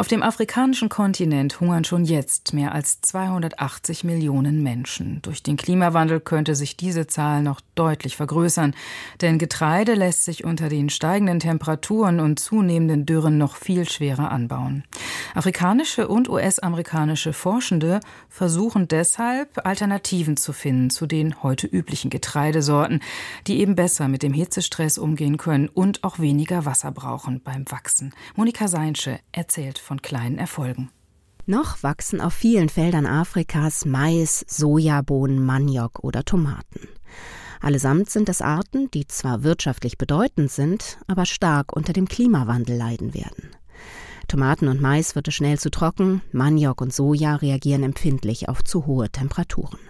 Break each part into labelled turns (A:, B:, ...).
A: Auf dem afrikanischen Kontinent hungern schon jetzt mehr als 280 Millionen Menschen. Durch den Klimawandel könnte sich diese Zahl noch deutlich vergrößern, denn Getreide lässt sich unter den steigenden Temperaturen und zunehmenden Dürren noch viel schwerer anbauen. Afrikanische und US-amerikanische Forschende versuchen deshalb, Alternativen zu finden zu den heute üblichen Getreidesorten, die eben besser mit dem Hitzestress umgehen können und auch weniger Wasser brauchen beim Wachsen. Monika Seinsche erzählt von kleinen Erfolgen.
B: Noch wachsen auf vielen Feldern Afrikas Mais, Sojabohnen, Maniok oder Tomaten. Allesamt sind es Arten, die zwar wirtschaftlich bedeutend sind, aber stark unter dem Klimawandel leiden werden. Tomaten und Mais wird es schnell zu trocken, Maniok und Soja reagieren empfindlich auf zu hohe Temperaturen.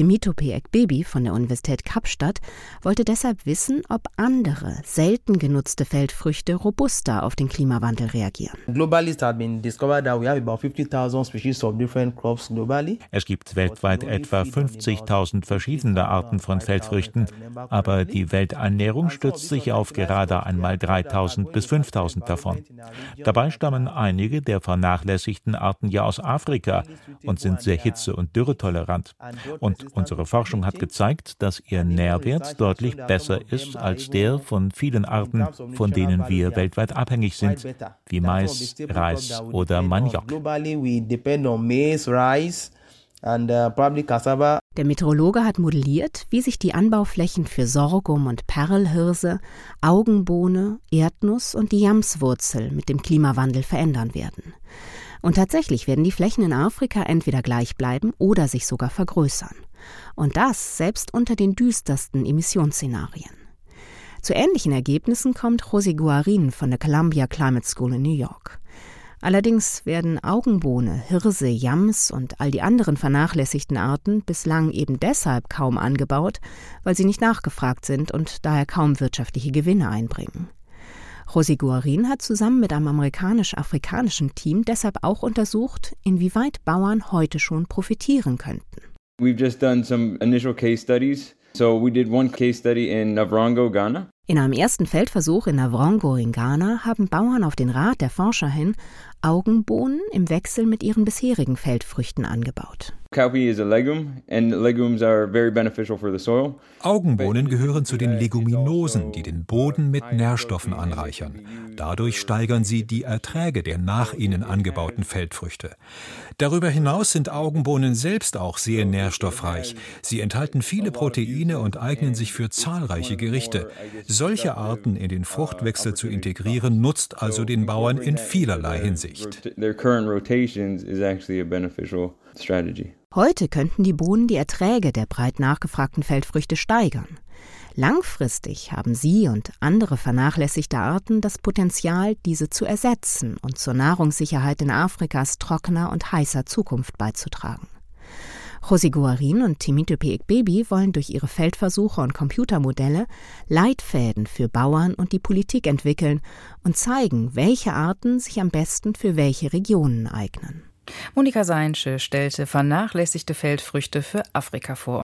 B: Temitope Ekbebi von der Universität Kapstadt wollte deshalb wissen, ob andere, selten genutzte Feldfrüchte robuster auf den Klimawandel reagieren.
C: Es gibt weltweit etwa 50.000 verschiedene Arten von Feldfrüchten, aber die Welternährung stützt sich auf gerade einmal 3.000 bis 5.000 davon. Dabei stammen einige der vernachlässigten Arten ja aus Afrika und sind sehr hitze- und dürretolerant. Und unsere Forschung hat gezeigt, dass ihr Nährwert deutlich besser ist als der von vielen Arten, von denen wir weltweit abhängig sind, wie Mais, Reis oder Maniok.
B: Der Meteorologe hat modelliert, wie sich die Anbauflächen für Sorghum und Perlhirse, Augenbohne, Erdnuss und die Jamswurzel mit dem Klimawandel verändern werden. Und tatsächlich werden die Flächen in Afrika entweder gleich bleiben oder sich sogar vergrößern. Und das selbst unter den düstersten Emissionsszenarien. Zu ähnlichen Ergebnissen kommt José Guarin von der Columbia Climate School in New York. Allerdings werden Augenbohne, Hirse, Yams und all die anderen vernachlässigten Arten bislang eben deshalb kaum angebaut, weil sie nicht nachgefragt sind und daher kaum wirtschaftliche Gewinne einbringen. José Guarin hat zusammen mit einem amerikanisch-afrikanischen Team deshalb auch untersucht, inwieweit Bauern heute schon profitieren könnten.
D: We've just done some initial case studies. So we did one case study in Navrongo, Ghana.
B: In einem ersten Feldversuch in Navrongo in Ghana haben Bauern auf den Rat der Forscher hin Augenbohnen im Wechsel mit ihren bisherigen Feldfrüchten angebaut.
E: Augenbohnen gehören zu den Leguminosen, die den Boden mit Nährstoffen anreichern. Dadurch steigern sie die Erträge der nach ihnen angebauten Feldfrüchte. Darüber hinaus sind Augenbohnen selbst auch sehr nährstoffreich. Sie enthalten viele Proteine und eignen sich für zahlreiche Gerichte. Solche Arten in den Fruchtwechsel zu integrieren, nutzt also den Bauern in vielerlei Hinsicht.
B: Heute könnten die Bohnen die Erträge der breit nachgefragten Feldfrüchte steigern. Langfristig haben sie und andere vernachlässigte Arten das Potenzial, diese zu ersetzen und zur Nahrungssicherheit in Afrikas trockener und heißer Zukunft beizutragen. José Guarin und Timitope Baby wollen durch ihre Feldversuche und Computermodelle Leitfäden für Bauern und die Politik entwickeln und zeigen, welche Arten sich am besten für welche Regionen eignen.
A: Monika Seinsche stellte vernachlässigte Feldfrüchte für Afrika vor.